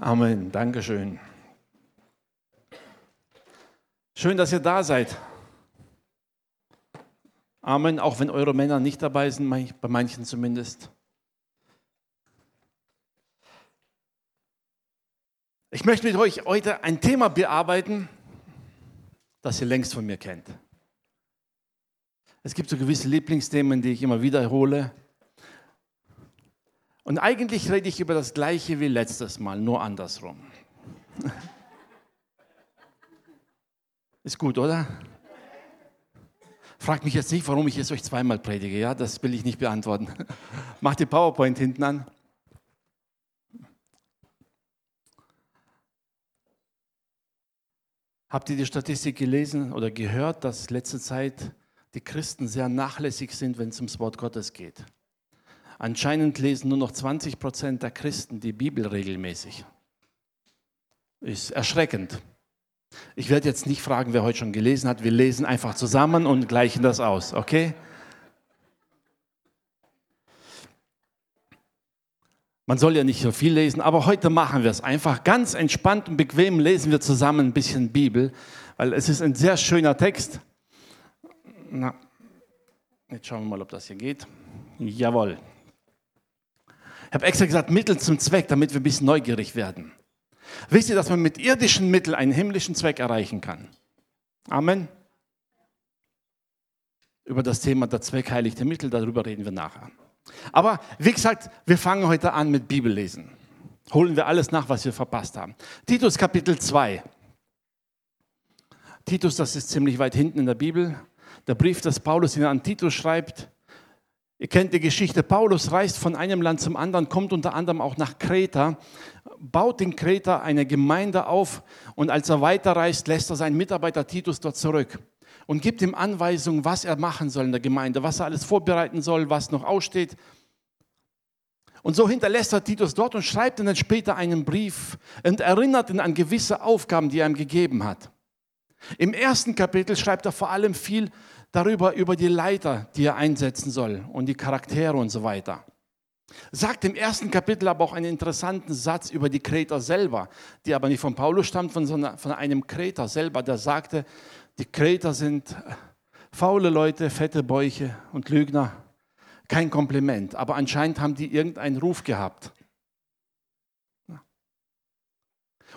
Amen. Dankeschön. Schön, dass ihr da seid. Amen, auch wenn eure Männer nicht dabei sind, bei manchen zumindest. Ich möchte mit euch heute ein Thema bearbeiten, das ihr längst von mir kennt. Es gibt so gewisse Lieblingsthemen, die ich immer wiederhole. Und eigentlich rede ich über das Gleiche wie letztes Mal, nur andersrum. Ist gut, oder? Fragt mich jetzt nicht, warum ich es euch zweimal predige. Ja, das will ich nicht beantworten. Macht die PowerPoint hinten an. Habt ihr die Statistik gelesen oder gehört, dass letzte Zeit die Christen sehr nachlässig sind, wenn es ums Wort Gottes geht? Anscheinend lesen nur noch 20 Prozent der Christen die Bibel regelmäßig. Ist erschreckend. Ich werde jetzt nicht fragen, wer heute schon gelesen hat. Wir lesen einfach zusammen und gleichen das aus, okay? Man soll ja nicht so viel lesen, aber heute machen wir es einfach ganz entspannt und bequem lesen wir zusammen ein bisschen Bibel, weil es ist ein sehr schöner Text. Na, jetzt schauen wir mal, ob das hier geht. Jawohl. Ich habe extra gesagt, Mittel zum Zweck, damit wir ein bisschen neugierig werden. Wisst ihr, dass man mit irdischen Mitteln einen himmlischen Zweck erreichen kann? Amen. Über das Thema der Zweck heiligt Mittel, darüber reden wir nachher. Aber wie gesagt, wir fangen heute an mit Bibellesen. Holen wir alles nach, was wir verpasst haben. Titus Kapitel 2. Titus, das ist ziemlich weit hinten in der Bibel. Der Brief, das Paulus an Titus schreibt, Ihr kennt die Geschichte, Paulus reist von einem Land zum anderen, kommt unter anderem auch nach Kreta, baut in Kreta eine Gemeinde auf und als er weiterreist, lässt er seinen Mitarbeiter Titus dort zurück und gibt ihm Anweisungen, was er machen soll in der Gemeinde, was er alles vorbereiten soll, was noch aussteht. Und so hinterlässt er Titus dort und schreibt ihm dann später einen Brief und erinnert ihn an gewisse Aufgaben, die er ihm gegeben hat. Im ersten Kapitel schreibt er vor allem viel darüber, über die Leiter, die er einsetzen soll und die Charaktere und so weiter. Sagt im ersten Kapitel aber auch einen interessanten Satz über die Kreter selber, die aber nicht von Paulus stammt, sondern von einem Kreter selber, der sagte, die Kreter sind faule Leute, fette Bäuche und Lügner. Kein Kompliment, aber anscheinend haben die irgendeinen Ruf gehabt.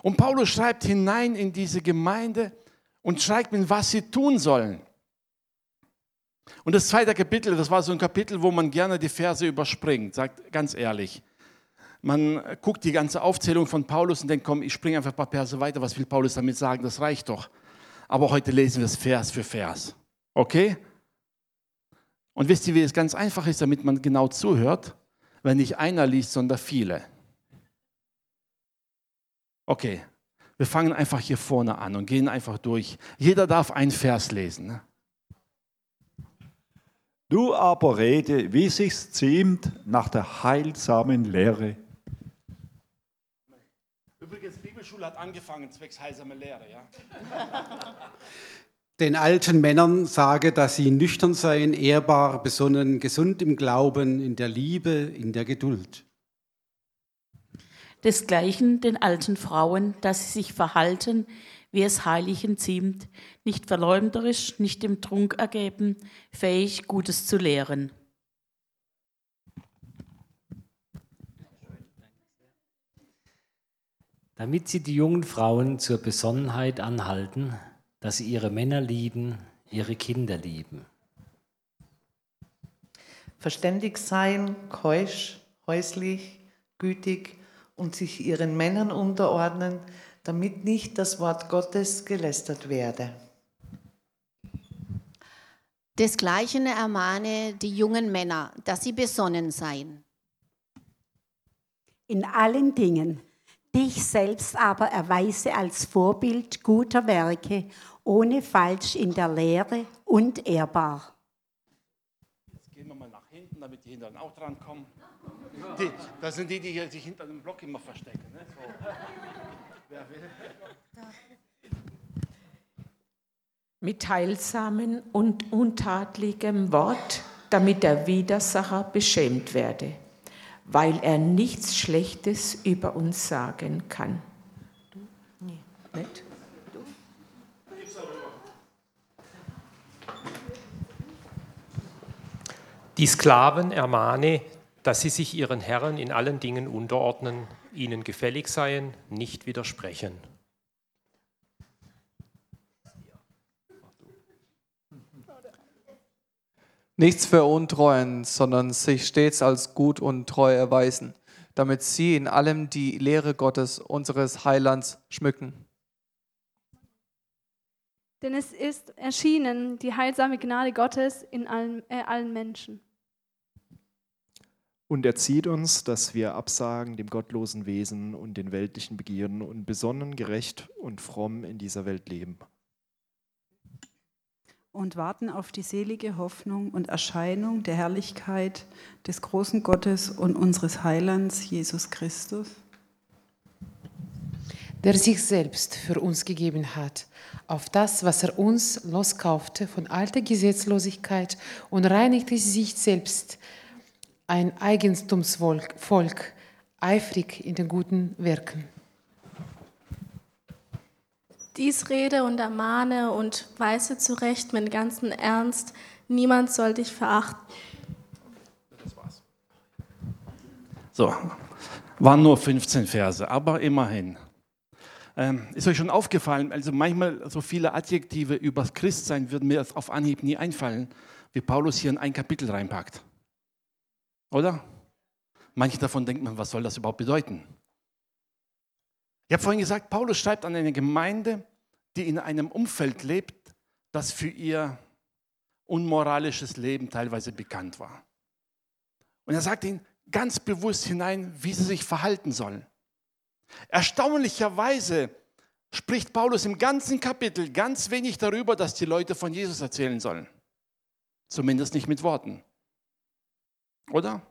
Und Paulus schreibt hinein in diese Gemeinde und schreibt ihnen, was sie tun sollen. Und das zweite Kapitel, das war so ein Kapitel, wo man gerne die Verse überspringt, sagt ganz ehrlich. Man guckt die ganze Aufzählung von Paulus und denkt, komm, ich springe einfach ein paar Verse weiter, was will Paulus damit sagen, das reicht doch. Aber heute lesen wir es Vers für Vers. Okay? Und wisst ihr, wie es ganz einfach ist, damit man genau zuhört? Wenn nicht einer liest, sondern viele. Okay, wir fangen einfach hier vorne an und gehen einfach durch. Jeder darf ein Vers lesen. Du aber rede, wie sich's ziemt, nach der heilsamen Lehre. Übrigens, Bibelschule hat angefangen, zwecks heilsame Lehre, ja? Den alten Männern sage, dass sie nüchtern seien, ehrbar, besonnen, gesund im Glauben, in der Liebe, in der Geduld. Desgleichen den alten Frauen, dass sie sich verhalten, wie es Heiligen ziemt, nicht verleumderisch, nicht dem Trunk ergeben, fähig, Gutes zu lehren. Damit sie die jungen Frauen zur Besonnenheit anhalten, dass sie ihre Männer lieben, ihre Kinder lieben. Verständig sein, keusch, häuslich, gütig und sich ihren Männern unterordnen, damit nicht das Wort Gottes gelästert werde. Desgleichen ermahne die jungen Männer, dass sie besonnen seien. In allen Dingen, dich selbst aber erweise als Vorbild guter Werke, ohne Falsch in der Lehre und ehrbar. Jetzt gehen wir mal nach hinten, damit die Hinteren auch dran kommen. Die, das sind die, die sich hinter dem Block immer verstecken. Ne? So. Mit heilsamen und untadligem Wort, damit der Widersacher beschämt werde. weil er nichts Schlechtes über uns sagen kann. Nee, nicht? Die Sklaven ermahne, dass sie sich ihren Herren in allen Dingen unterordnen, ihnen gefällig seien, nicht widersprechen. Nichts veruntreuen, sondern sich stets als gut und treu erweisen, damit sie in allem die Lehre Gottes, unseres Heilands, schmücken. Denn es ist erschienen die heilsame Gnade Gottes in allen, äh, allen Menschen. Und erzieht uns, dass wir absagen dem gottlosen Wesen und den weltlichen Begierden und besonnen, gerecht und fromm in dieser Welt leben. Und warten auf die selige Hoffnung und Erscheinung der Herrlichkeit des großen Gottes und unseres Heilands Jesus Christus. Der sich selbst für uns gegeben hat, auf das, was er uns loskaufte von alter Gesetzlosigkeit und reinigte sich selbst ein Eigentumsvolk, Volk, eifrig in den guten Werken. Dies rede und ermahne und weise zurecht mit ganzem Ernst. Niemand soll dich verachten. So, waren nur 15 Verse, aber immerhin. Ähm, ist euch schon aufgefallen, also manchmal so viele Adjektive über das Christsein würden mir auf Anhieb nie einfallen, wie Paulus hier in ein Kapitel reinpackt. Oder? Manche davon denkt man, was soll das überhaupt bedeuten? Ich habe vorhin gesagt, Paulus schreibt an eine Gemeinde, die in einem Umfeld lebt, das für ihr unmoralisches Leben teilweise bekannt war. Und er sagt ihnen ganz bewusst hinein, wie sie sich verhalten sollen. Erstaunlicherweise spricht Paulus im ganzen Kapitel ganz wenig darüber, dass die Leute von Jesus erzählen sollen. Zumindest nicht mit Worten. Oder?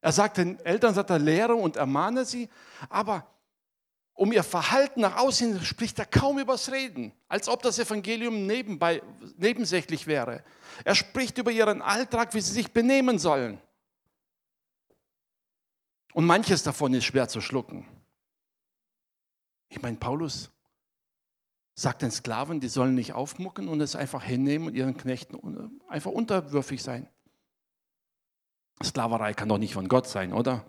Er sagt den Eltern, sagt er, lehre und ermahne sie, aber um ihr Verhalten nach außen spricht er kaum übers Reden, als ob das Evangelium nebenbei, nebensächlich wäre. Er spricht über ihren Alltag, wie sie sich benehmen sollen. Und manches davon ist schwer zu schlucken. Ich meine, Paulus sagt den Sklaven, die sollen nicht aufmucken und es einfach hinnehmen und ihren Knechten einfach unterwürfig sein. Sklaverei kann doch nicht von Gott sein, oder?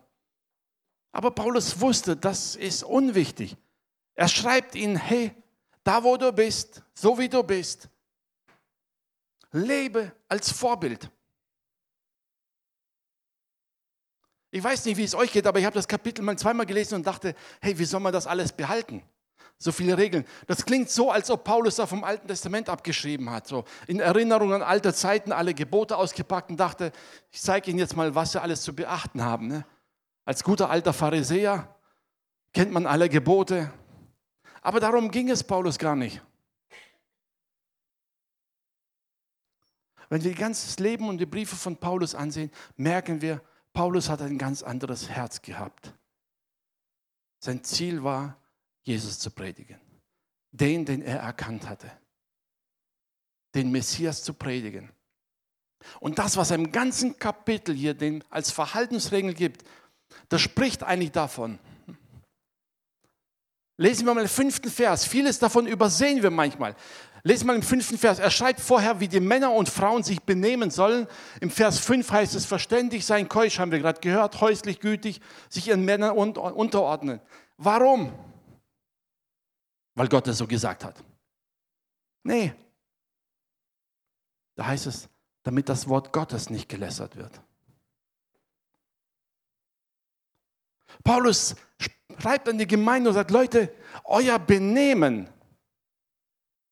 Aber Paulus wusste, das ist unwichtig. Er schreibt ihnen, hey, da wo du bist, so wie du bist, lebe als Vorbild. Ich weiß nicht, wie es euch geht, aber ich habe das Kapitel mal zweimal gelesen und dachte, hey, wie soll man das alles behalten? So viele Regeln. Das klingt so, als ob Paulus da vom Alten Testament abgeschrieben hat. So in Erinnerung an alte Zeiten alle Gebote ausgepackt und dachte, ich zeige Ihnen jetzt mal, was Sie alles zu beachten haben. Ne? Als guter alter Pharisäer kennt man alle Gebote. Aber darum ging es Paulus gar nicht. Wenn wir ganzes Leben und die Briefe von Paulus ansehen, merken wir, Paulus hat ein ganz anderes Herz gehabt. Sein Ziel war, Jesus zu predigen. Den, den er erkannt hatte. Den Messias zu predigen. Und das, was er im ganzen Kapitel hier den als Verhaltensregel gibt, das spricht eigentlich davon. Lesen wir mal den fünften Vers. Vieles davon übersehen wir manchmal. Lesen wir mal im fünften Vers. Er schreibt vorher, wie die Männer und Frauen sich benehmen sollen. Im Vers 5 heißt es verständig sein, keusch, haben wir gerade gehört, häuslich gütig, sich ihren Männern unterordnen. Warum? Weil Gott es so gesagt hat. Nee. Da heißt es, damit das Wort Gottes nicht gelässert wird. Paulus schreibt an die Gemeinde und sagt, Leute, euer Benehmen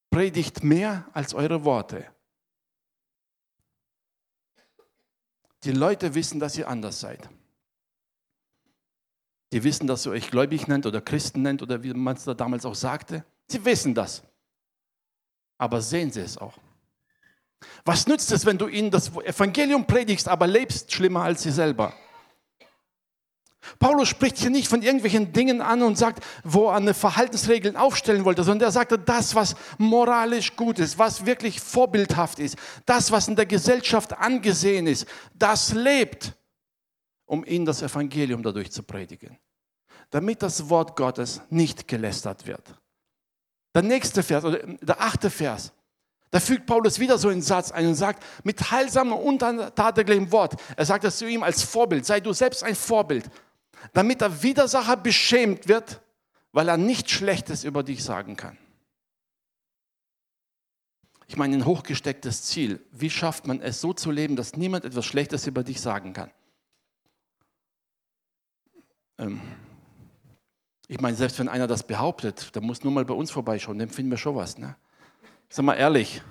predigt mehr als eure Worte. Die Leute wissen, dass ihr anders seid. Die wissen, dass ihr euch gläubig nennt oder Christen nennt oder wie man es da damals auch sagte. Sie wissen das. Aber sehen sie es auch. Was nützt es, wenn du ihnen das Evangelium predigst, aber lebst schlimmer als sie selber? Paulus spricht hier nicht von irgendwelchen Dingen an und sagt, wo er eine Verhaltensregeln aufstellen wollte, sondern er sagte, das, was moralisch gut ist, was wirklich vorbildhaft ist, das, was in der Gesellschaft angesehen ist, das lebt. Um ihnen das Evangelium dadurch zu predigen. Damit das Wort Gottes nicht gelästert wird. Der nächste Vers, oder der achte Vers, da fügt Paulus wieder so einen Satz ein und sagt, mit heilsamem und untadelig Wort, er sagt das zu ihm als Vorbild, sei du selbst ein Vorbild, damit der Widersacher beschämt wird, weil er nichts Schlechtes über dich sagen kann. Ich meine, ein hochgestecktes Ziel. Wie schafft man es so zu leben, dass niemand etwas Schlechtes über dich sagen kann? Ähm ich meine, selbst wenn einer das behauptet, der muss nur mal bei uns vorbeischauen, dann finden wir schon was. Ne? Sag mal ehrlich.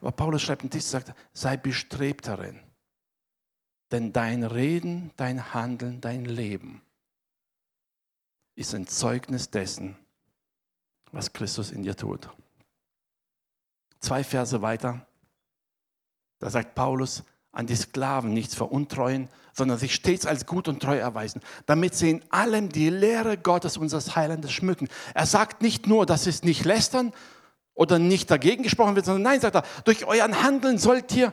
Aber Paulus schreibt einen Text, sagt, sei bestrebt darin. Denn dein Reden, dein Handeln, dein Leben ist ein Zeugnis dessen, was Christus in dir tut. Zwei Verse weiter, da sagt Paulus, an die Sklaven nichts veruntreuen, sondern sich stets als gut und treu erweisen, damit sie in allem die Lehre Gottes, unseres Heilandes, schmücken. Er sagt nicht nur, dass es nicht lästern oder nicht dagegen gesprochen wird, sondern nein, sagt er, durch euren Handeln sollt ihr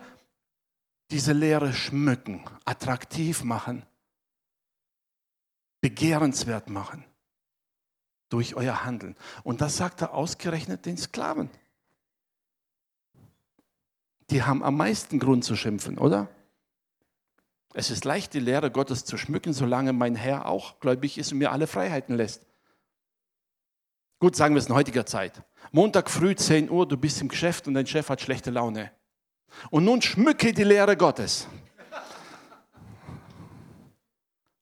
diese Lehre schmücken, attraktiv machen, begehrenswert machen durch euer Handeln. Und das sagt er ausgerechnet den Sklaven die haben am meisten Grund zu schimpfen, oder? Es ist leicht, die Lehre Gottes zu schmücken, solange mein Herr auch gläubig ist und mir alle Freiheiten lässt. Gut, sagen wir es in heutiger Zeit. Montag früh 10 Uhr, du bist im Geschäft und dein Chef hat schlechte Laune. Und nun schmücke die Lehre Gottes.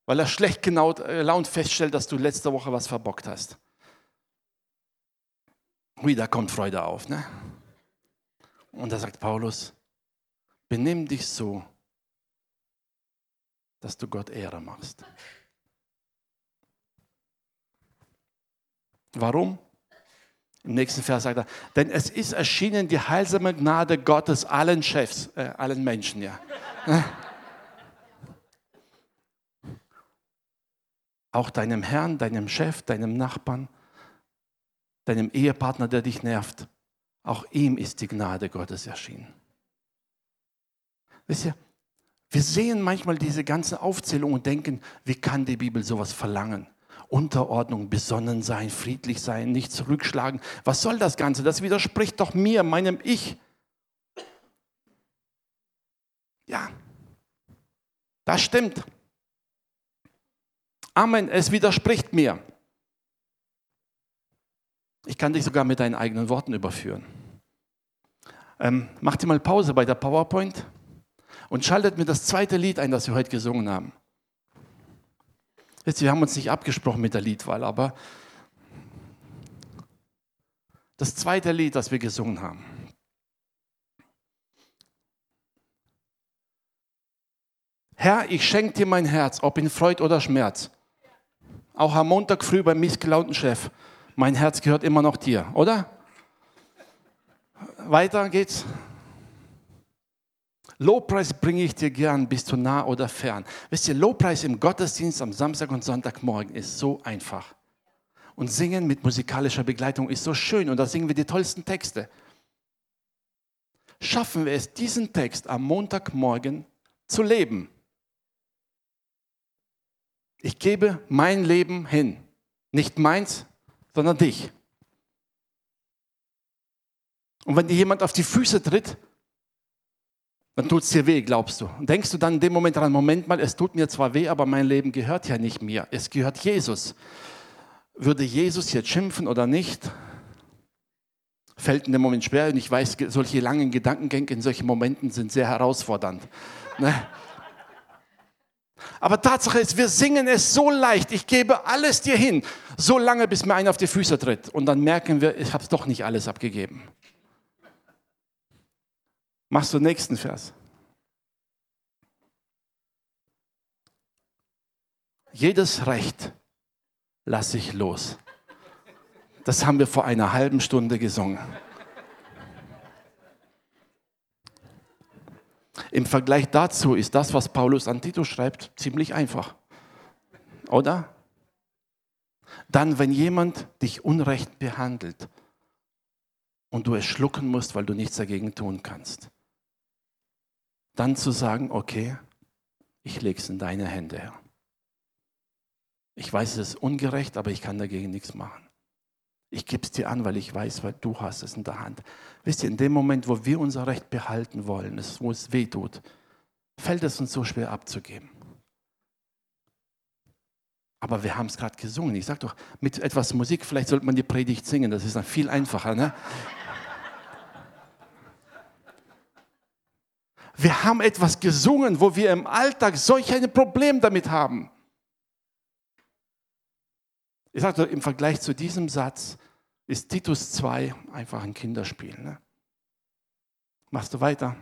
Weil er schlecht genau gelaunt feststellt, dass du letzte Woche was verbockt hast. Da kommt Freude auf, ne? Und da sagt Paulus, benimm dich so, dass du Gott Ehre machst. Warum? Im nächsten Vers sagt er, denn es ist erschienen die heilsame Gnade Gottes allen Chefs, äh, allen Menschen, ja. Auch deinem Herrn, deinem Chef, deinem Nachbarn, deinem Ehepartner, der dich nervt. Auch ihm ist die Gnade Gottes erschienen. Wisst ihr, wir sehen manchmal diese ganze Aufzählung und denken, wie kann die Bibel sowas verlangen? Unterordnung, besonnen sein, friedlich sein, nicht zurückschlagen. Was soll das Ganze? Das widerspricht doch mir, meinem Ich. Ja, das stimmt. Amen, es widerspricht mir. Ich kann dich sogar mit deinen eigenen Worten überführen. Ähm, macht ihr mal Pause bei der PowerPoint und schaltet mir das zweite Lied ein, das wir heute gesungen haben. Jetzt, wir haben uns nicht abgesprochen mit der Liedwahl, aber das zweite Lied, das wir gesungen haben. Herr, ich schenke dir mein Herz, ob in Freud oder Schmerz. Auch am Montag früh beim missgelaunten Chef mein Herz gehört immer noch dir, oder? Weiter geht's. Lobpreis bringe ich dir gern, bist du nah oder fern. Wisst ihr, Lobpreis im Gottesdienst am Samstag und Sonntagmorgen ist so einfach. Und singen mit musikalischer Begleitung ist so schön und da singen wir die tollsten Texte. Schaffen wir es, diesen Text am Montagmorgen zu leben? Ich gebe mein Leben hin. Nicht meins, sondern dich. Und wenn dir jemand auf die Füße tritt, dann tut es dir weh, glaubst du. Und denkst du dann in dem Moment daran, Moment mal, es tut mir zwar weh, aber mein Leben gehört ja nicht mir, es gehört Jesus. Würde Jesus jetzt schimpfen oder nicht? Fällt in dem Moment schwer und ich weiß, solche langen Gedankengänge in solchen Momenten sind sehr herausfordernd. Ne? Aber Tatsache ist, wir singen es so leicht. Ich gebe alles dir hin, so lange, bis mir einer auf die Füße tritt. Und dann merken wir, ich habe es doch nicht alles abgegeben. Machst du den nächsten Vers. Jedes Recht lasse ich los. Das haben wir vor einer halben Stunde gesungen. Im Vergleich dazu ist das, was Paulus an Titus schreibt, ziemlich einfach. Oder? Dann, wenn jemand dich unrecht behandelt und du es schlucken musst, weil du nichts dagegen tun kannst, dann zu sagen, okay, ich lege es in deine Hände, Herr. Ich weiß, es ist ungerecht, aber ich kann dagegen nichts machen. Ich gebe es dir an, weil ich weiß, weil du hast es in der Hand. Wisst ihr, in dem Moment, wo wir unser Recht behalten wollen, wo es weh tut, fällt es uns so schwer abzugeben. Aber wir haben es gerade gesungen. Ich sage doch, mit etwas Musik, vielleicht sollte man die Predigt singen, das ist dann viel einfacher. Ne? Wir haben etwas gesungen, wo wir im Alltag solch ein Problem damit haben. Ich sage im Vergleich zu diesem Satz ist Titus 2 einfach ein Kinderspiel. Ne? Machst du weiter?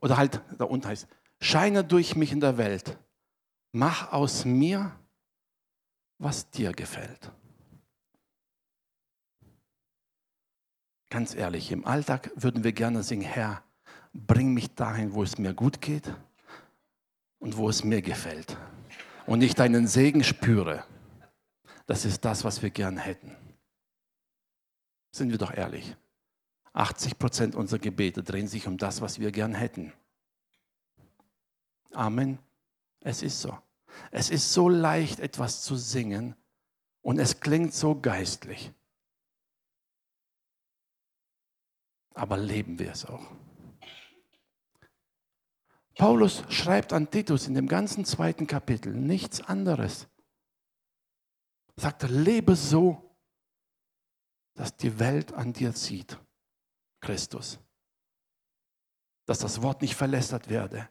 Oder halt, da unten heißt, scheine durch mich in der Welt, mach aus mir, was dir gefällt. Ganz ehrlich, im Alltag würden wir gerne singen, Herr, bring mich dahin, wo es mir gut geht und wo es mir gefällt. Und ich deinen Segen spüre. Das ist das, was wir gern hätten. Sind wir doch ehrlich. 80 Prozent unserer Gebete drehen sich um das, was wir gern hätten. Amen. Es ist so. Es ist so leicht, etwas zu singen und es klingt so geistlich. Aber leben wir es auch. Paulus schreibt an Titus in dem ganzen zweiten Kapitel nichts anderes. Er sagt er, lebe so, dass die Welt an dir zieht, Christus. Dass das Wort nicht verlästert werde,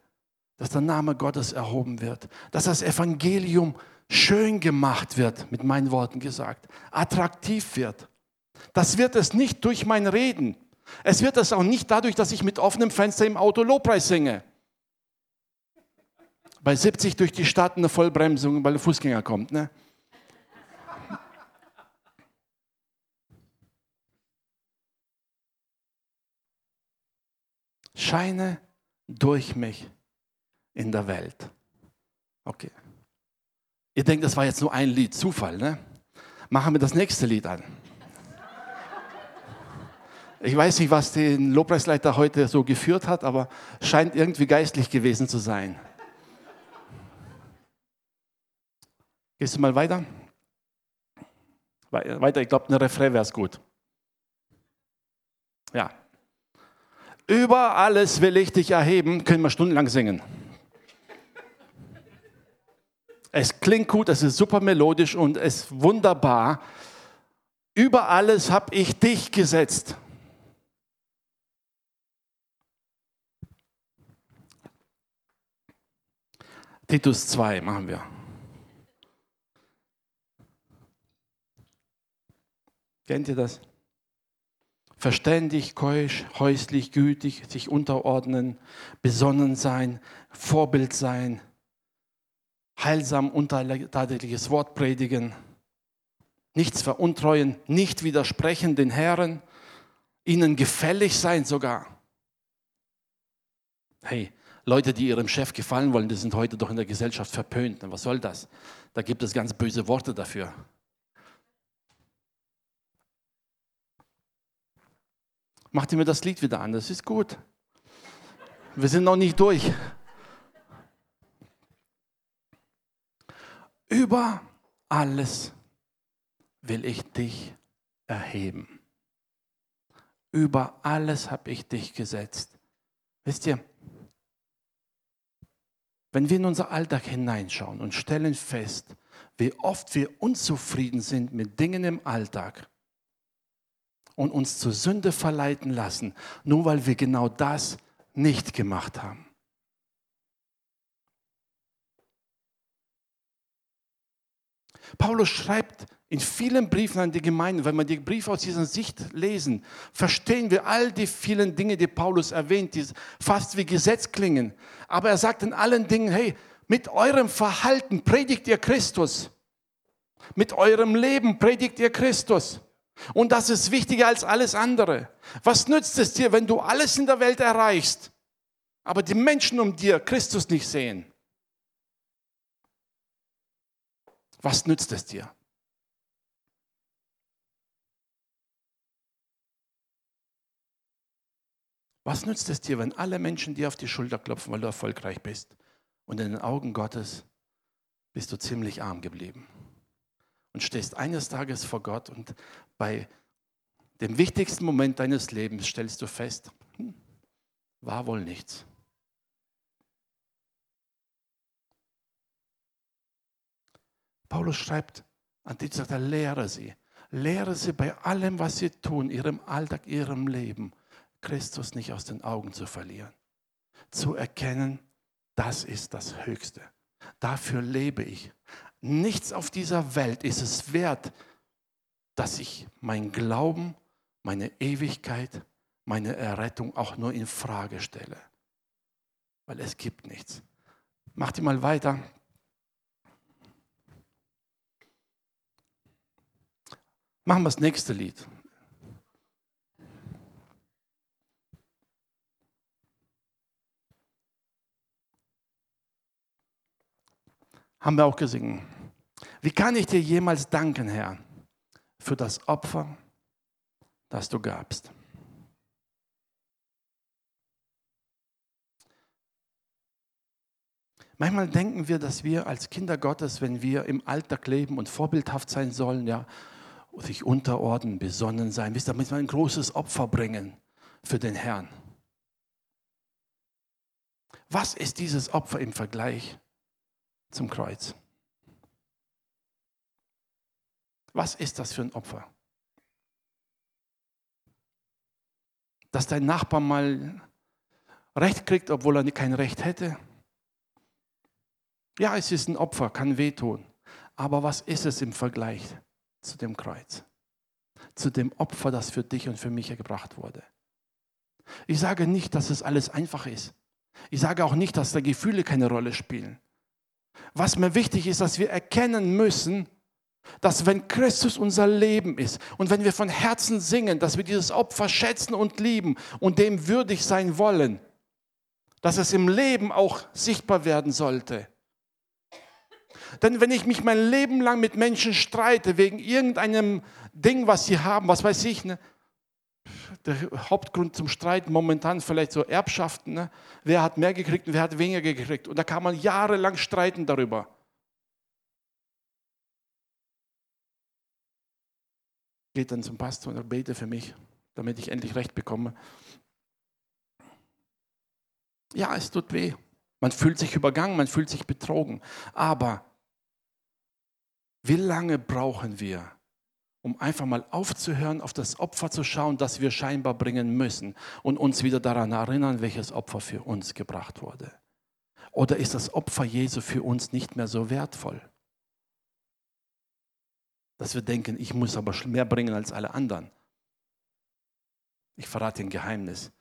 dass der Name Gottes erhoben wird, dass das Evangelium schön gemacht wird, mit meinen Worten gesagt, attraktiv wird. Das wird es nicht durch mein Reden. Es wird es auch nicht dadurch, dass ich mit offenem Fenster im Auto Lobpreis singe bei 70 durch die Stadt eine Vollbremsung, weil der Fußgänger kommt. Ne? Scheine durch mich in der Welt. Okay. Ihr denkt, das war jetzt nur ein Lied, Zufall, ne? Machen wir das nächste Lied an. Ich weiß nicht, was den Lobpreisleiter heute so geführt hat, aber scheint irgendwie geistlich gewesen zu sein. Gehst du mal weiter? Weiter, ich glaube, ein Refrain wäre es gut. Ja. Über alles will ich dich erheben, können wir stundenlang singen. Es klingt gut, es ist super melodisch und es ist wunderbar. Über alles habe ich dich gesetzt. Titus 2 machen wir. Kennt ihr das? Verständig, keusch, häuslich, gütig, sich unterordnen, besonnen sein, Vorbild sein, heilsam, untadeliges Wort predigen, nichts veruntreuen, nicht widersprechen den Herren, ihnen gefällig sein sogar. Hey, Leute, die ihrem Chef gefallen wollen, die sind heute doch in der Gesellschaft verpönt. Was soll das? Da gibt es ganz böse Worte dafür. Macht ihr mir das Lied wieder an, das ist gut. Wir sind noch nicht durch. Über alles will ich dich erheben. Über alles habe ich dich gesetzt. Wisst ihr, wenn wir in unser Alltag hineinschauen und stellen fest, wie oft wir unzufrieden sind mit Dingen im Alltag, und uns zur Sünde verleiten lassen, nur weil wir genau das nicht gemacht haben. Paulus schreibt in vielen Briefen an die Gemeinde, wenn wir die Briefe aus dieser Sicht lesen, verstehen wir all die vielen Dinge, die Paulus erwähnt, die fast wie Gesetz klingen. Aber er sagt in allen Dingen, hey, mit eurem Verhalten predigt ihr Christus. Mit eurem Leben predigt ihr Christus. Und das ist wichtiger als alles andere. Was nützt es dir, wenn du alles in der Welt erreichst, aber die Menschen um dir Christus nicht sehen? Was nützt es dir? Was nützt es dir, wenn alle Menschen dir auf die Schulter klopfen, weil du erfolgreich bist? Und in den Augen Gottes bist du ziemlich arm geblieben. Und stehst eines Tages vor Gott und bei dem wichtigsten Moment deines Lebens stellst du fest, hm, war wohl nichts. Paulus schreibt an die sagt er, lehre sie. Lehre sie bei allem, was sie tun, ihrem Alltag, ihrem Leben, Christus nicht aus den Augen zu verlieren. Zu erkennen, das ist das Höchste. Dafür lebe ich. Nichts auf dieser Welt ist es wert, dass ich mein Glauben, meine Ewigkeit, meine Errettung auch nur in Frage stelle. Weil es gibt nichts. Macht ihr mal weiter. Machen wir das nächste Lied. Haben wir auch gesungen. Wie kann ich dir jemals danken, Herr, für das Opfer, das du gabst? Manchmal denken wir, dass wir als Kinder Gottes, wenn wir im Alltag leben und vorbildhaft sein sollen, ja, sich unterordnen, besonnen sein, wisst ihr, damit wir ein großes Opfer bringen für den Herrn. Was ist dieses Opfer im Vergleich zum Kreuz? Was ist das für ein Opfer? Dass dein Nachbar mal Recht kriegt, obwohl er kein Recht hätte? Ja, es ist ein Opfer, kann wehtun. Aber was ist es im Vergleich zu dem Kreuz? Zu dem Opfer, das für dich und für mich gebracht wurde. Ich sage nicht, dass es alles einfach ist. Ich sage auch nicht, dass da Gefühle keine Rolle spielen. Was mir wichtig ist, dass wir erkennen müssen, dass wenn Christus unser Leben ist und wenn wir von Herzen singen, dass wir dieses Opfer schätzen und lieben und dem würdig sein wollen, dass es im Leben auch sichtbar werden sollte. Denn wenn ich mich mein Leben lang mit Menschen streite wegen irgendeinem Ding, was sie haben, was weiß ich, ne? der Hauptgrund zum Streiten momentan vielleicht so Erbschaften, ne? wer hat mehr gekriegt und wer hat weniger gekriegt. Und da kann man jahrelang streiten darüber. Geht dann zum Pastor und bete für mich, damit ich endlich Recht bekomme. Ja, es tut weh. Man fühlt sich übergangen, man fühlt sich betrogen. Aber wie lange brauchen wir, um einfach mal aufzuhören, auf das Opfer zu schauen, das wir scheinbar bringen müssen und uns wieder daran erinnern, welches Opfer für uns gebracht wurde? Oder ist das Opfer Jesu für uns nicht mehr so wertvoll? Dass wir denken, ich muss aber mehr bringen als alle anderen. Ich verrate ein Geheimnis.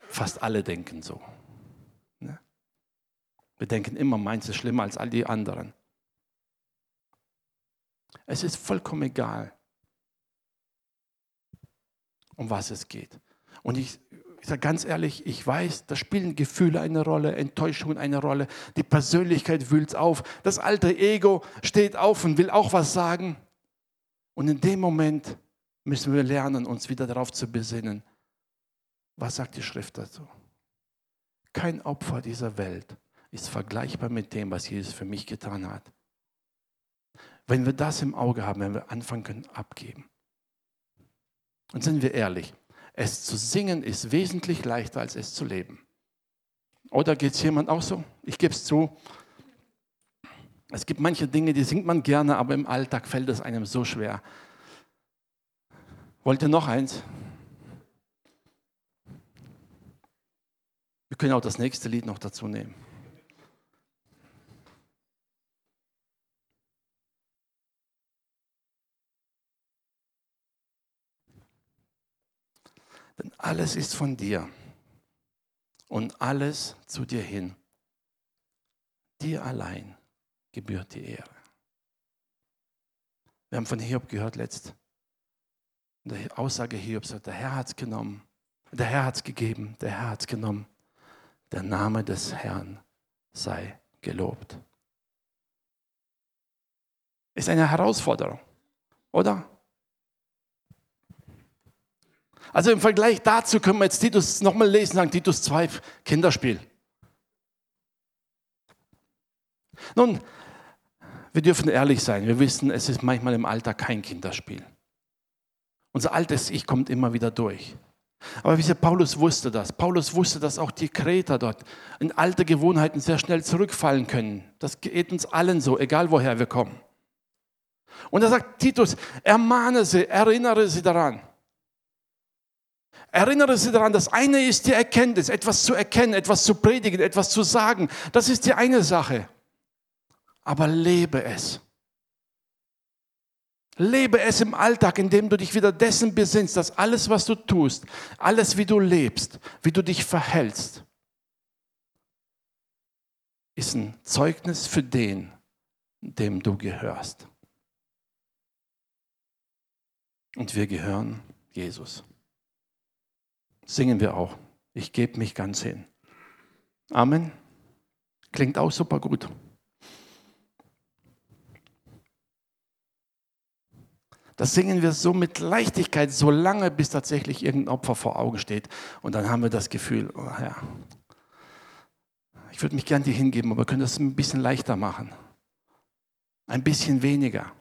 Fast alle denken so. Ne? Wir denken immer, meins ist schlimmer als all die anderen. Es ist vollkommen egal, um was es geht. Und ich, ich sage ganz ehrlich, ich weiß, da spielen Gefühle eine Rolle, Enttäuschungen eine Rolle, die Persönlichkeit wühlt auf, das alte Ego steht auf und will auch was sagen. Und in dem Moment müssen wir lernen, uns wieder darauf zu besinnen. Was sagt die Schrift dazu? Kein Opfer dieser Welt ist vergleichbar mit dem, was Jesus für mich getan hat. Wenn wir das im Auge haben, wenn wir anfangen können, abgeben. Und sind wir ehrlich, es zu singen ist wesentlich leichter, als es zu leben. Oder geht es jemand auch so? Ich gebe es zu. Es gibt manche Dinge, die singt man gerne, aber im Alltag fällt es einem so schwer. Wollt ihr noch eins? Wir können auch das nächste Lied noch dazu nehmen. Denn alles ist von dir und alles zu dir hin. Dir allein gebührt die Ehre. Wir haben von Hiob gehört letzt. In der Aussage Hiobs der Herr hat es genommen, der Herr hat es gegeben, der Herr hat es genommen. Der Name des Herrn sei gelobt. Ist eine Herausforderung, oder? Also im Vergleich dazu können wir jetzt Titus nochmal lesen, sagen Titus 2, Kinderspiel. Nun, wir dürfen ehrlich sein. Wir wissen, es ist manchmal im Alltag kein Kinderspiel. Unser altes Ich kommt immer wieder durch. Aber wie Paulus wusste das. Paulus wusste, dass auch die Kreter dort in alte Gewohnheiten sehr schnell zurückfallen können. Das geht uns allen so, egal woher wir kommen. Und er sagt, Titus, ermahne sie, erinnere sie daran. Erinnere sie daran, das eine ist die Erkenntnis, etwas zu erkennen, etwas zu predigen, etwas zu sagen. Das ist die eine Sache. Aber lebe es. Lebe es im Alltag, indem du dich wieder dessen besinnst, dass alles, was du tust, alles, wie du lebst, wie du dich verhältst, ist ein Zeugnis für den, dem du gehörst. Und wir gehören Jesus. Singen wir auch. Ich gebe mich ganz hin. Amen. Klingt auch super gut. Das singen wir so mit Leichtigkeit, so lange, bis tatsächlich irgendein Opfer vor Augen steht. Und dann haben wir das Gefühl, oh ja, ich würde mich gern dir hingeben, aber wir können das ein bisschen leichter machen. Ein bisschen weniger.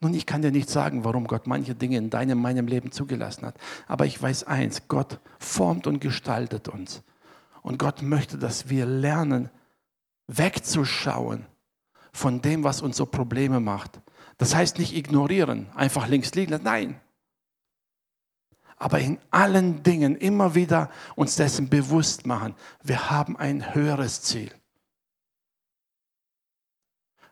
Nun, ich kann dir nicht sagen, warum Gott manche Dinge in deinem, meinem Leben zugelassen hat. Aber ich weiß eins, Gott formt und gestaltet uns. Und Gott möchte, dass wir lernen, wegzuschauen von dem, was uns so Probleme macht das heißt nicht ignorieren, einfach links liegen lassen. Nein. Aber in allen Dingen immer wieder uns dessen bewusst machen, wir haben ein höheres Ziel.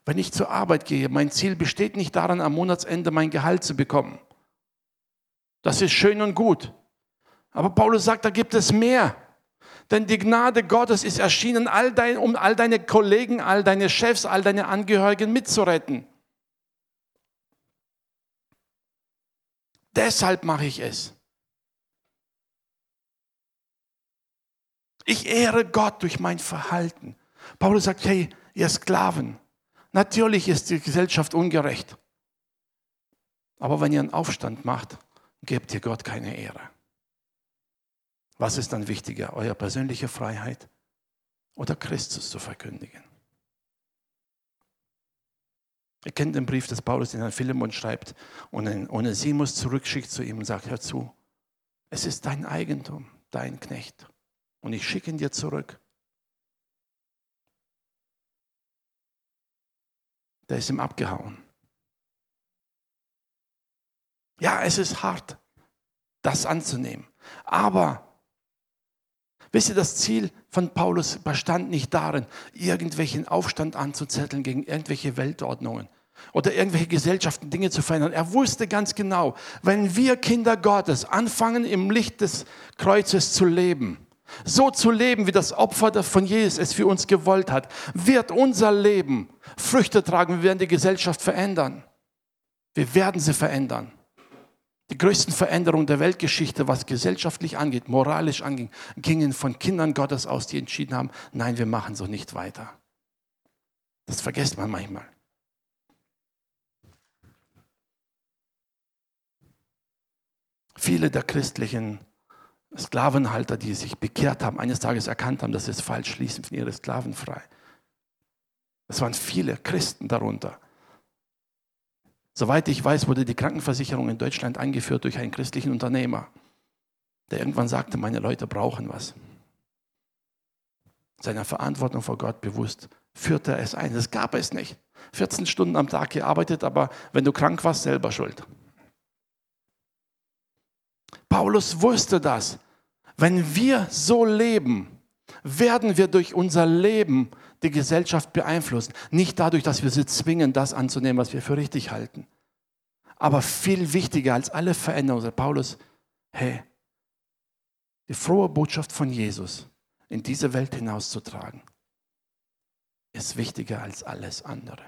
Wenn ich zur Arbeit gehe, mein Ziel besteht nicht darin, am Monatsende mein Gehalt zu bekommen. Das ist schön und gut. Aber Paulus sagt, da gibt es mehr. Denn die Gnade Gottes ist erschienen, all dein, um all deine Kollegen, all deine Chefs, all deine Angehörigen mitzuretten. Deshalb mache ich es. Ich ehre Gott durch mein Verhalten. Paulus sagt, hey, ihr Sklaven, natürlich ist die Gesellschaft ungerecht. Aber wenn ihr einen Aufstand macht, gebt ihr Gott keine Ehre. Was ist dann wichtiger, eure persönliche Freiheit oder Christus zu verkündigen? Ihr kennt den Brief des Paulus, den er Philemon schreibt und Onesimus zurückschickt zu ihm und sagt, hör zu, es ist dein Eigentum, dein Knecht und ich schicke ihn dir zurück. Der ist ihm abgehauen. Ja, es ist hart, das anzunehmen. Aber Wisst ihr, das Ziel von Paulus bestand nicht darin, irgendwelchen Aufstand anzuzetteln gegen irgendwelche Weltordnungen oder irgendwelche Gesellschaften Dinge zu verändern. Er wusste ganz genau, wenn wir Kinder Gottes anfangen, im Licht des Kreuzes zu leben, so zu leben, wie das Opfer von Jesus es für uns gewollt hat, wird unser Leben Früchte tragen. Wir werden die Gesellschaft verändern. Wir werden sie verändern. Die größten Veränderungen der Weltgeschichte, was gesellschaftlich angeht, moralisch anging, gingen von Kindern Gottes aus, die entschieden haben, nein, wir machen so nicht weiter. Das vergisst man manchmal. Viele der christlichen Sklavenhalter, die sich bekehrt haben, eines Tages erkannt haben, dass es falsch schließen von ihre Sklaven frei. Es waren viele Christen darunter. Soweit ich weiß, wurde die Krankenversicherung in Deutschland eingeführt durch einen christlichen Unternehmer, der irgendwann sagte, meine Leute brauchen was. Seiner Verantwortung vor Gott bewusst führte er es ein. Das gab es nicht. 14 Stunden am Tag gearbeitet, aber wenn du krank warst, selber schuld. Paulus wusste das. Wenn wir so leben, werden wir durch unser Leben die Gesellschaft beeinflussen. Nicht dadurch, dass wir sie zwingen, das anzunehmen, was wir für richtig halten. Aber viel wichtiger als alle Veränderungen, sagt Paulus, hey, die frohe Botschaft von Jesus in diese Welt hinauszutragen, ist wichtiger als alles andere.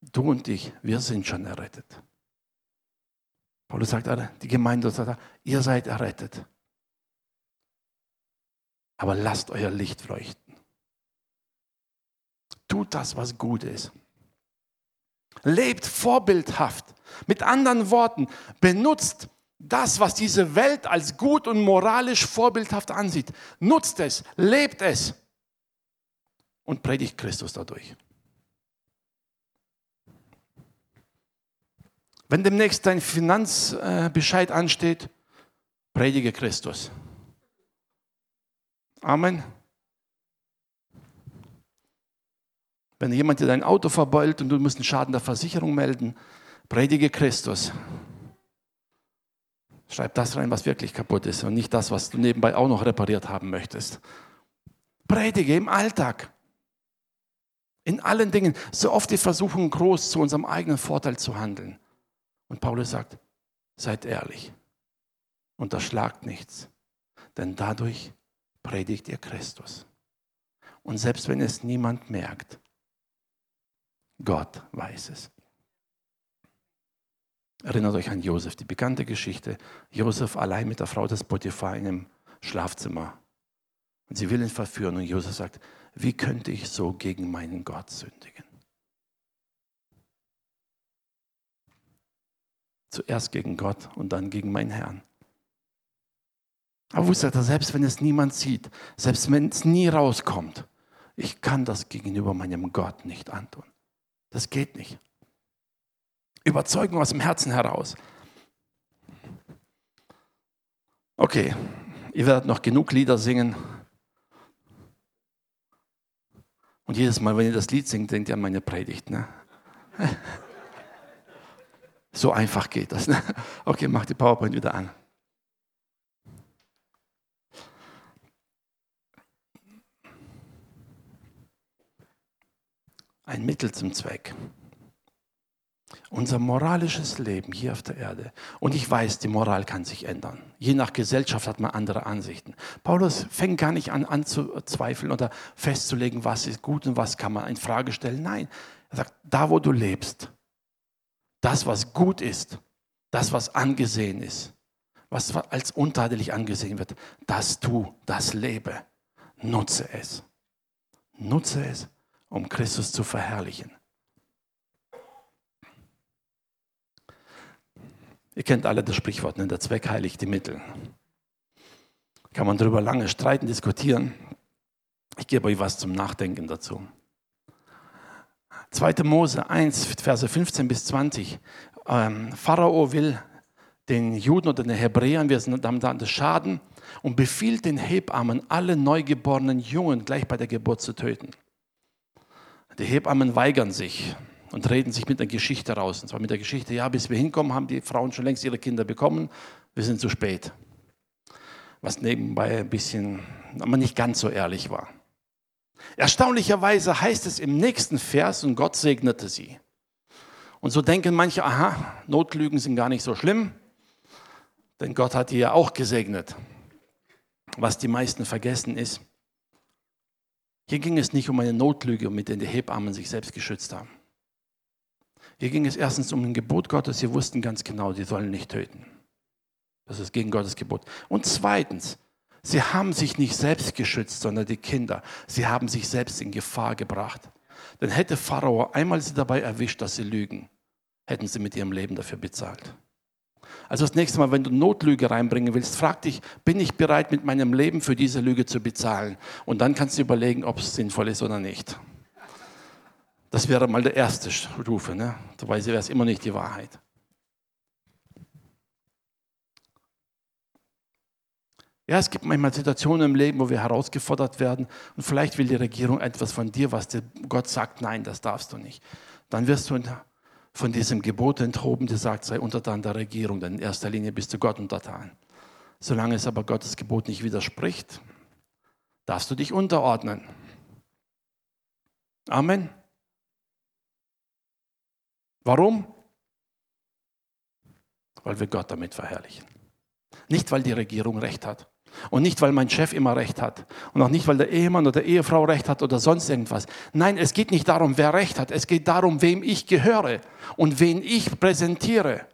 Du und ich, wir sind schon errettet. Paulus sagt, die Gemeinde sagt, ihr seid errettet. Aber lasst euer Licht leuchten. Tut das, was gut ist. Lebt vorbildhaft. Mit anderen Worten, benutzt Das, was diese Welt als gut und moralisch vorbildhaft ansieht, nutzt es, lebt es und predigt Christus dadurch. Wenn demnächst dein Finanzbescheid ansteht, predige Christus. Amen. Wenn jemand dir dein Auto verbeult und du musst einen Schaden der Versicherung melden, predige Christus. Schreib das rein, was wirklich kaputt ist und nicht das, was du nebenbei auch noch repariert haben möchtest. Predige im Alltag. In allen Dingen. So oft die Versuchung groß, zu unserem eigenen Vorteil zu handeln. Und Paulus sagt, seid ehrlich, unterschlagt nichts, denn dadurch predigt ihr Christus. Und selbst wenn es niemand merkt, Gott weiß es. Erinnert euch an Josef, die bekannte Geschichte. Josef allein mit der Frau des Potiphar in einem Schlafzimmer. Und sie will ihn verführen. Und Josef sagt, wie könnte ich so gegen meinen Gott sündigen? Zuerst gegen Gott und dann gegen meinen Herrn. Aber wusste er, selbst wenn es niemand sieht, selbst wenn es nie rauskommt, ich kann das gegenüber meinem Gott nicht antun. Das geht nicht. Überzeugung aus dem Herzen heraus. Okay, ihr werdet noch genug Lieder singen. Und jedes Mal, wenn ihr das Lied singt, denkt ihr an meine Predigt. Ne? So einfach geht das. Ne? Okay, mach die PowerPoint wieder an. Ein Mittel zum Zweck. Unser moralisches Leben hier auf der Erde. Und ich weiß, die Moral kann sich ändern. Je nach Gesellschaft hat man andere Ansichten. Paulus fängt gar nicht an, anzuzweifeln oder festzulegen, was ist gut und was kann man in Frage stellen. Nein, er sagt, da wo du lebst, das, was gut ist, das, was angesehen ist, was als untadelig angesehen wird, das tu, das lebe. Nutze es. Nutze es, um Christus zu verherrlichen. Ihr kennt alle das Sprichwort, ne? der Zweck heiligt die Mittel. Kann man darüber lange streiten, diskutieren. Ich gebe euch was zum Nachdenken dazu. 2. Mose 1, Verse 15 bis 20. Ähm, Pharao will den Juden oder den Hebräern, wir sind an das Schaden, und befiehlt den Hebammen, alle neugeborenen Jungen gleich bei der Geburt zu töten. Die Hebammen weigern sich und reden sich mit der Geschichte raus. Und zwar mit der Geschichte, ja, bis wir hinkommen, haben die Frauen schon längst ihre Kinder bekommen, wir sind zu spät. Was nebenbei ein bisschen, aber nicht ganz so ehrlich war. Erstaunlicherweise heißt es im nächsten Vers, und Gott segnete sie. Und so denken manche, aha, Notlügen sind gar nicht so schlimm, denn Gott hat die ja auch gesegnet. Was die meisten vergessen ist, hier ging es nicht um eine Notlüge, mit der die Hebammen sich selbst geschützt haben. Hier ging es erstens um ein Gebot Gottes. Sie wussten ganz genau, sie sollen nicht töten. Das ist gegen Gottes Gebot. Und zweitens, sie haben sich nicht selbst geschützt, sondern die Kinder. Sie haben sich selbst in Gefahr gebracht. Denn hätte Pharao einmal sie dabei erwischt, dass sie lügen, hätten sie mit ihrem Leben dafür bezahlt. Also das nächste Mal, wenn du Notlüge reinbringen willst, frag dich, bin ich bereit, mit meinem Leben für diese Lüge zu bezahlen? Und dann kannst du überlegen, ob es sinnvoll ist oder nicht. Das wäre mal der erste Stufe. Ne? Dabei wäre es immer nicht die Wahrheit. Ja, es gibt manchmal Situationen im Leben, wo wir herausgefordert werden und vielleicht will die Regierung etwas von dir, was dir Gott sagt, nein, das darfst du nicht. Dann wirst du von diesem Gebot enthoben, der sagt, sei untertan der Regierung, denn in erster Linie bist du Gott untertan. Solange es aber Gottes Gebot nicht widerspricht, darfst du dich unterordnen. Amen. Warum? Weil wir Gott damit verherrlichen. Nicht, weil die Regierung recht hat. Und nicht, weil mein Chef immer recht hat. Und auch nicht, weil der Ehemann oder Ehefrau recht hat oder sonst irgendwas. Nein, es geht nicht darum, wer recht hat. Es geht darum, wem ich gehöre und wen ich präsentiere.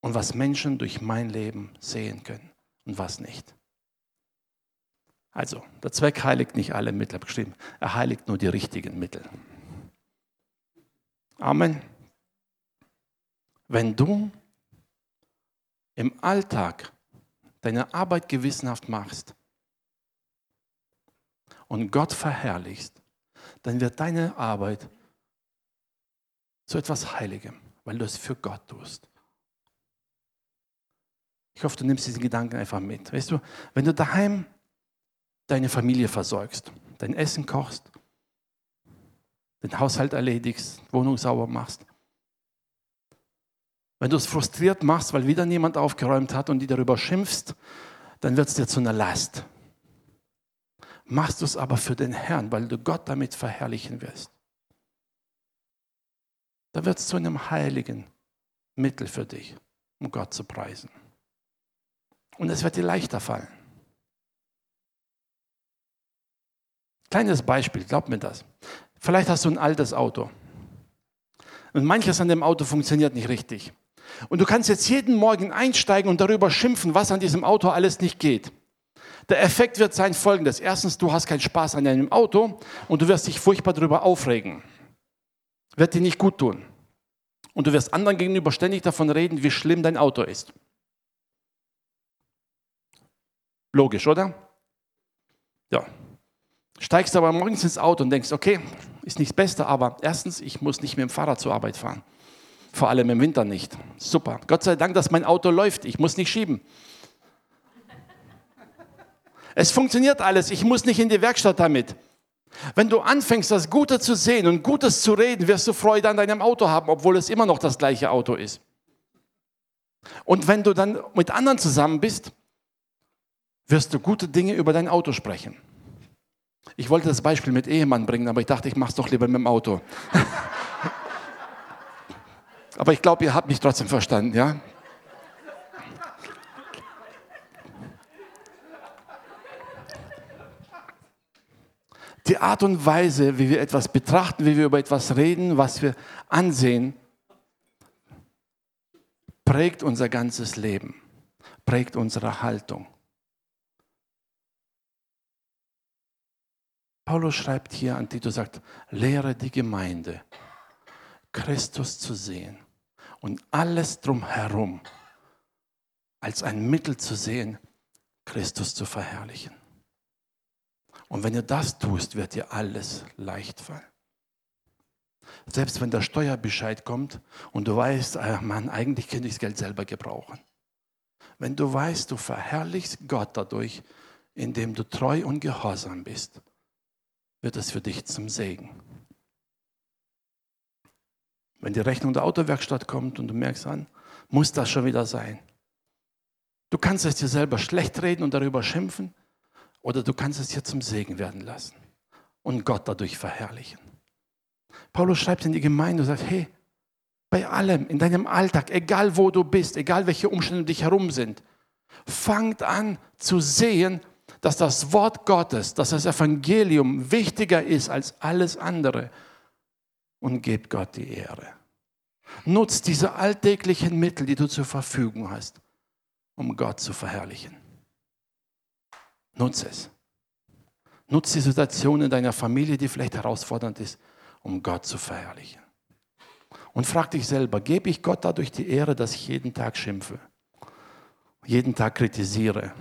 Und was Menschen durch mein Leben sehen können und was nicht. Also, der Zweck heiligt nicht alle Mittel, geschrieben. Er heiligt nur die richtigen Mittel. Amen. wenn du im Alltag deine Arbeit gewissenhaft machst und Gott verherrlichst, dann wird deine Arbeit zu etwas Heiligem, weil du es für Gott tust. Ich hoffe, du nimmst diesen Gedanken einfach mit. Weißt du, wenn du daheim deine Familie versorgst, dein Essen kochst, den Haushalt erledigst, Wohnung sauber machst, wenn du es frustriert machst, weil wieder niemand aufgeräumt hat und die darüber schimpfst, dann wird es dir zu einer Last. Machst du es aber für den Herrn, weil du Gott damit verherrlichen wirst. Da wird es zu einem heiligen Mittel für dich, um Gott zu preisen. Und es wird dir leichter fallen. Kleines Beispiel, glaub mir das. Vielleicht hast du ein altes Auto. Und manches an dem Auto funktioniert nicht richtig. Und du kannst jetzt jeden Morgen einsteigen und darüber schimpfen, was an diesem Auto alles nicht geht. Der Effekt wird sein folgendes. Erstens, du hast keinen Spaß an deinem Auto und du wirst dich furchtbar darüber aufregen. Wird dir nicht gut tun. Und du wirst anderen gegenüber ständig davon reden, wie schlimm dein Auto ist. Logisch, oder? Ja. Steigst aber morgens ins Auto und denkst, okay, ist nicht das Beste, aber erstens, ich muss nicht mit dem Fahrrad zur Arbeit fahren. Vor allem im Winter nicht. Super. Gott sei Dank, dass mein Auto läuft. Ich muss nicht schieben. Es funktioniert alles. Ich muss nicht in die Werkstatt damit. Wenn du anfängst, das Gute zu sehen und Gutes zu reden, wirst du Freude an deinem Auto haben, obwohl es immer noch das gleiche Auto ist. Und wenn du dann mit anderen zusammen bist, wirst du gute Dinge über dein Auto sprechen. Ich wollte das Beispiel mit Ehemann bringen, aber ich dachte, ich mache es doch lieber mit dem Auto. aber ich glaube, ihr habt mich trotzdem verstanden, ja? Die Art und Weise, wie wir etwas betrachten, wie wir über etwas reden, was wir ansehen, prägt unser ganzes Leben, prägt unsere Haltung. Paulus schreibt hier an Titus, sagt, lehre die Gemeinde, Christus zu sehen und alles drumherum als ein Mittel zu sehen, Christus zu verherrlichen. Und wenn ihr das tust, wird dir alles leicht fallen. Selbst wenn der Steuerbescheid kommt und du weißt, ah, Mann, eigentlich könnte ich das Geld selber gebrauchen. Wenn du weißt, du verherrlichst Gott dadurch, indem du treu und gehorsam bist, wird es für dich zum Segen. Wenn die Rechnung der Autowerkstatt kommt und du merkst an, muss das schon wieder sein. Du kannst es dir selber schlecht reden und darüber schimpfen, oder du kannst es dir zum Segen werden lassen und Gott dadurch verherrlichen. Paulus schreibt in die Gemeinde und sagt, hey, bei allem, in deinem Alltag, egal wo du bist, egal welche Umstände um dich herum sind, fangt an zu sehen, dass das Wort Gottes, dass das Evangelium wichtiger ist als alles andere und gebt Gott die Ehre. Nutzt diese alltäglichen Mittel, die du zur Verfügung hast, um Gott zu verherrlichen. Nutze es. Nutze die Situation in deiner Familie, die vielleicht herausfordernd ist, um Gott zu verherrlichen. Und frag dich selber, gebe ich Gott dadurch die Ehre, dass ich jeden Tag schimpfe, jeden Tag kritisiere?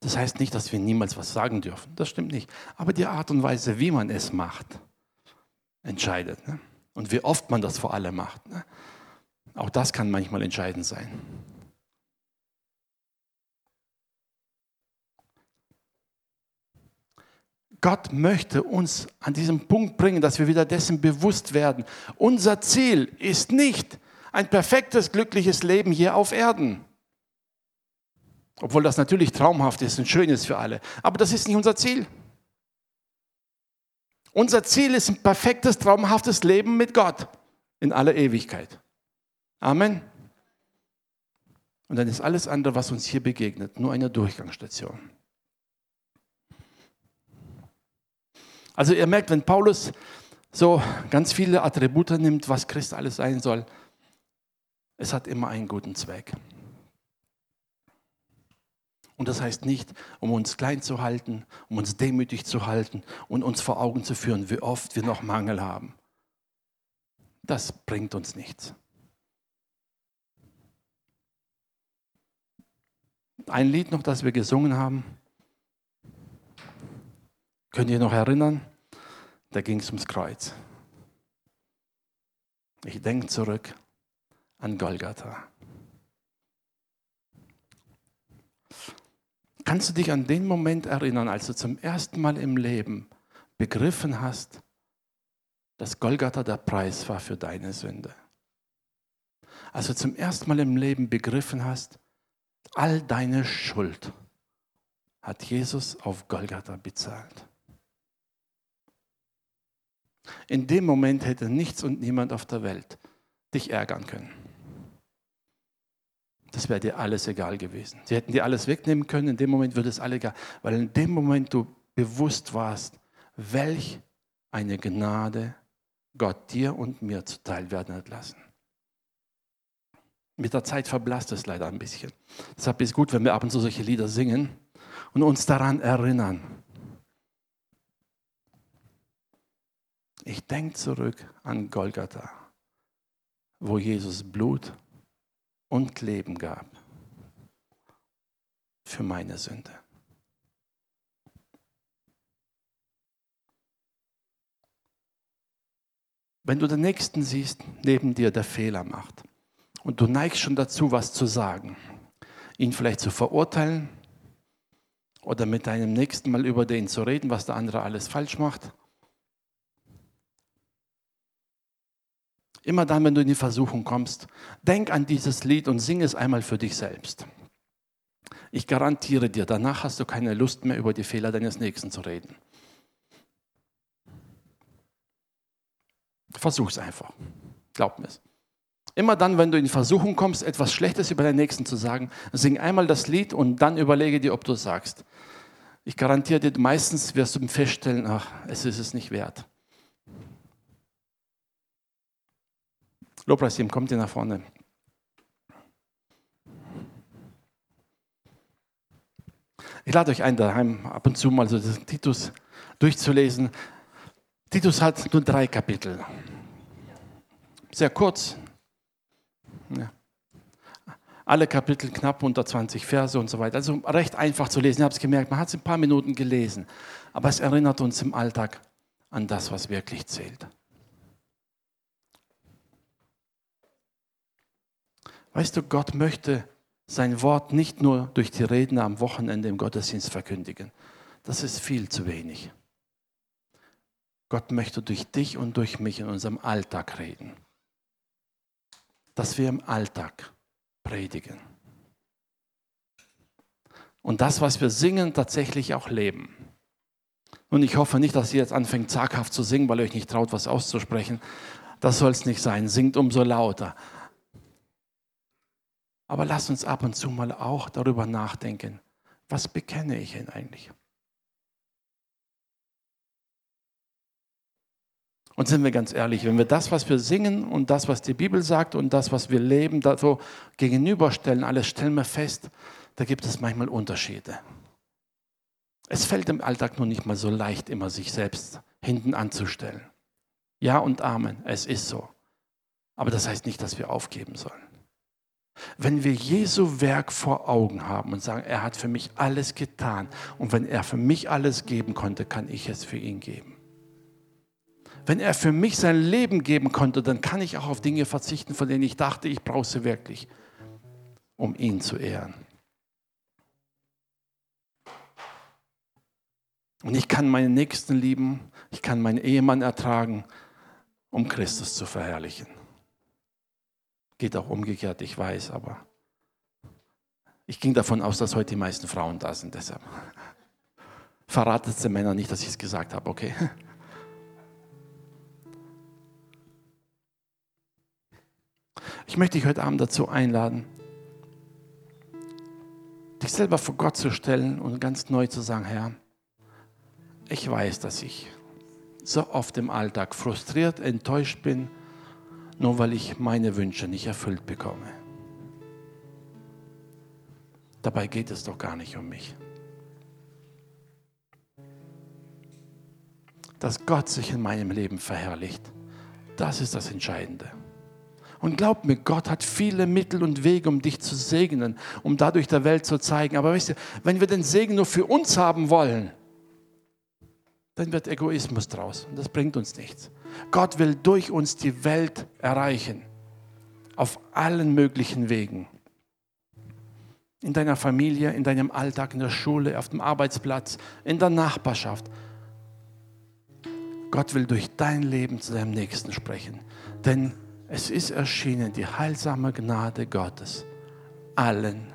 Das heißt nicht, dass wir niemals was sagen dürfen. Das stimmt nicht. Aber die Art und Weise, wie man es macht, entscheidet. Ne? Und wie oft man das vor allem macht. Ne? Auch das kann manchmal entscheidend sein. Gott möchte uns an diesem Punkt bringen, dass wir wieder dessen bewusst werden. Unser Ziel ist nicht ein perfektes, glückliches Leben hier auf Erden. Obwohl das natürlich traumhaft ist und schön ist für alle. Aber das ist nicht unser Ziel. Unser Ziel ist ein perfektes, traumhaftes Leben mit Gott in aller Ewigkeit. Amen. Und dann ist alles andere, was uns hier begegnet, nur eine Durchgangsstation. Also ihr merkt, wenn Paulus so ganz viele Attribute nimmt, was Christ alles sein soll, es hat immer einen guten Zweck. Und das heißt nicht, um uns klein zu halten, um uns demütig zu halten und uns vor Augen zu führen, wie oft wir noch Mangel haben. Das bringt uns nichts. Ein Lied noch, das wir gesungen haben. Könnt ihr noch erinnern? Da ging es ums Kreuz. Ich denke zurück an Golgatha. Kannst du dich an den Moment erinnern, als du zum ersten Mal im Leben begriffen hast, dass Golgatha der Preis war für deine Sünde? Als du zum ersten Mal im Leben begriffen hast, all deine Schuld hat Jesus auf Golgatha bezahlt. In dem Moment hätte nichts und niemand auf der Welt dich ärgern können. Das wäre dir alles egal gewesen. Sie hätten dir alles wegnehmen können, in dem Moment würde es alle egal, weil in dem Moment du bewusst warst, welch eine Gnade Gott dir und mir zuteil werden hat lassen. Mit der Zeit verblasst es leider ein bisschen. Deshalb ist es gut, wenn wir ab und zu solche Lieder singen und uns daran erinnern, Ich denke zurück an Golgatha, wo Jesus Blut und Leben gab für meine Sünde. Wenn du den Nächsten siehst, neben dir der Fehler macht und du neigst schon dazu, was zu sagen, ihn vielleicht zu verurteilen oder mit deinem Nächsten mal über den zu reden, was der andere alles falsch macht, Immer dann, wenn du in die Versuchung kommst, denk an dieses Lied und sing es einmal für dich selbst. Ich garantiere dir, danach hast du keine Lust mehr, über die Fehler deines Nächsten zu reden. Versuch's einfach. Glaub mir es. Immer dann, wenn du in die Versuchung kommst, etwas Schlechtes über deinen Nächsten zu sagen, sing einmal das Lied und dann überlege dir, ob du es sagst. Ich garantiere dir, meistens wirst du feststellen, ach, es ist es nicht wert. Lobpreisteam, kommt ihr nach vorne. Ich lade euch ein, daheim ab und zu mal so den Titus durchzulesen. Titus hat nur drei Kapitel. Sehr kurz. Ja. Alle Kapitel knapp unter 20 Verse und so weiter. Also recht einfach zu lesen. Ich habe es gemerkt, man hat es in ein paar Minuten gelesen. Aber es erinnert uns im Alltag an das, was wirklich zählt. Weißt du, Gott möchte sein Wort nicht nur durch die Redner am Wochenende im Gottesdienst verkündigen. Das ist viel zu wenig. Gott möchte durch dich und durch mich in unserem Alltag reden. Dass wir im Alltag predigen. Und das, was wir singen, tatsächlich auch leben. Und ich hoffe nicht, dass ihr jetzt anfängt, zaghaft zu singen, weil ihr euch nicht traut, was auszusprechen. Das soll es nicht sein. Singt umso lauter. Aber lass uns ab und zu mal auch darüber nachdenken, was bekenne ich denn eigentlich? Und sind wir ganz ehrlich, wenn wir das, was wir singen und das, was die Bibel sagt und das, was wir leben, da so gegenüberstellen, alles stellen wir fest, da gibt es manchmal Unterschiede. Es fällt im Alltag nur nicht mal so leicht, immer sich selbst hinten anzustellen. Ja und Amen, es ist so. Aber das heißt nicht, dass wir aufgeben sollen. Wenn wir Jesu Werk vor Augen haben und sagen, er hat für mich alles getan und wenn er für mich alles geben konnte, kann ich es für ihn geben. Wenn er für mich sein Leben geben konnte, dann kann ich auch auf Dinge verzichten, von denen ich dachte, ich brauche sie wirklich, um ihn zu ehren. Und ich kann meinen Nächsten lieben, ich kann meinen Ehemann ertragen, um Christus zu verherrlichen. Geht auch umgekehrt, ich weiß, aber ich ging davon aus, dass heute die meisten Frauen da sind. Deshalb verratet den Männern nicht, dass ich es gesagt habe, okay? Ich möchte dich heute Abend dazu einladen, dich selber vor Gott zu stellen und ganz neu zu sagen, Herr, ich weiß, dass ich so oft im Alltag frustriert, enttäuscht bin, nur weil ich meine Wünsche nicht erfüllt bekomme. Dabei geht es doch gar nicht um mich. Dass Gott sich in meinem Leben verherrlicht, das ist das Entscheidende. Und glaub mir, Gott hat viele Mittel und Wege, um dich zu segnen, um dadurch der Welt zu zeigen. Aber weißt du, wenn wir den Segen nur für uns haben wollen, dann wird Egoismus draus. Und das bringt uns nichts. Gott will durch uns die Welt erreichen. Auf allen möglichen Wegen. In deiner Familie, in deinem Alltag, in der Schule, auf dem Arbeitsplatz, in der Nachbarschaft. Gott will durch dein Leben zu deinem Nächsten sprechen. Denn es ist erschienen die heilsame Gnade Gottes allen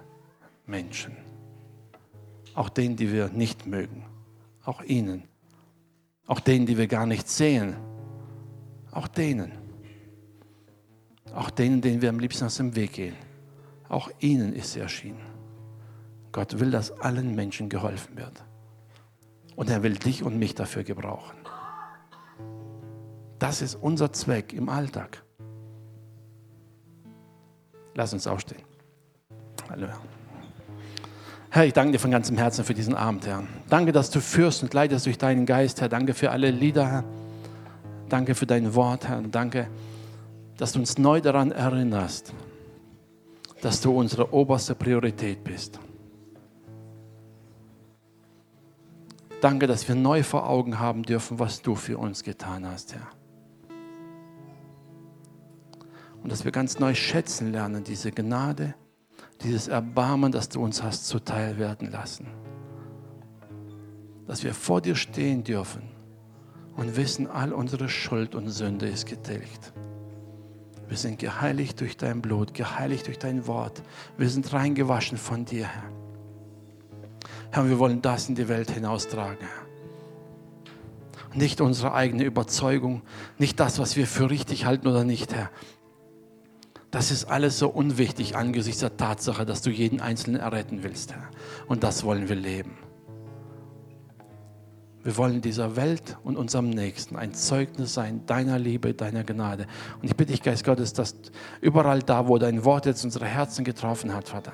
Menschen. Auch denen, die wir nicht mögen. Auch ihnen. Auch denen, die wir gar nicht sehen. Auch denen. Auch denen, denen wir am liebsten aus dem Weg gehen. Auch ihnen ist sie erschienen. Gott will, dass allen Menschen geholfen wird. Und er will dich und mich dafür gebrauchen. Das ist unser Zweck im Alltag. Lass uns aufstehen. Halleluja. Herr, ich danke dir von ganzem Herzen für diesen Abend, Herr. Danke, dass du führst und leitest durch deinen Geist, Herr. Danke für alle Lieder, Herr. Danke für dein Wort, Herr. Und danke, dass du uns neu daran erinnerst, dass du unsere oberste Priorität bist. Danke, dass wir neu vor Augen haben dürfen, was du für uns getan hast, Herr. Und dass wir ganz neu schätzen lernen, diese Gnade, dieses Erbarmen, das du uns hast zuteil werden lassen. Dass wir vor dir stehen dürfen und wissen, all unsere Schuld und Sünde ist getilgt. Wir sind geheiligt durch dein Blut, geheiligt durch dein Wort. Wir sind reingewaschen von dir, Herr. Herr, wir wollen das in die Welt hinaustragen, Herr. Nicht unsere eigene Überzeugung, nicht das, was wir für richtig halten oder nicht, Herr. Das ist alles so unwichtig angesichts der Tatsache, dass du jeden Einzelnen erretten willst, Herr. Und das wollen wir leben. Wir wollen dieser Welt und unserem Nächsten ein Zeugnis sein deiner Liebe, deiner Gnade. Und ich bitte dich, Geist Gottes, dass überall da, wo dein Wort jetzt unsere Herzen getroffen hat, Vater,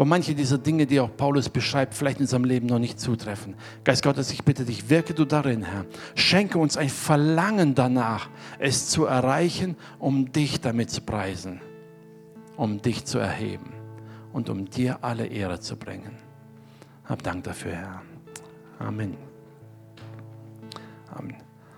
wo manche dieser Dinge, die auch Paulus beschreibt, vielleicht in seinem Leben noch nicht zutreffen. Geist Gottes, ich bitte dich, wirke du darin, Herr. Schenke uns ein Verlangen danach, es zu erreichen, um dich damit zu preisen, um dich zu erheben und um dir alle Ehre zu bringen. Hab Dank dafür, Herr. Amen. Amen.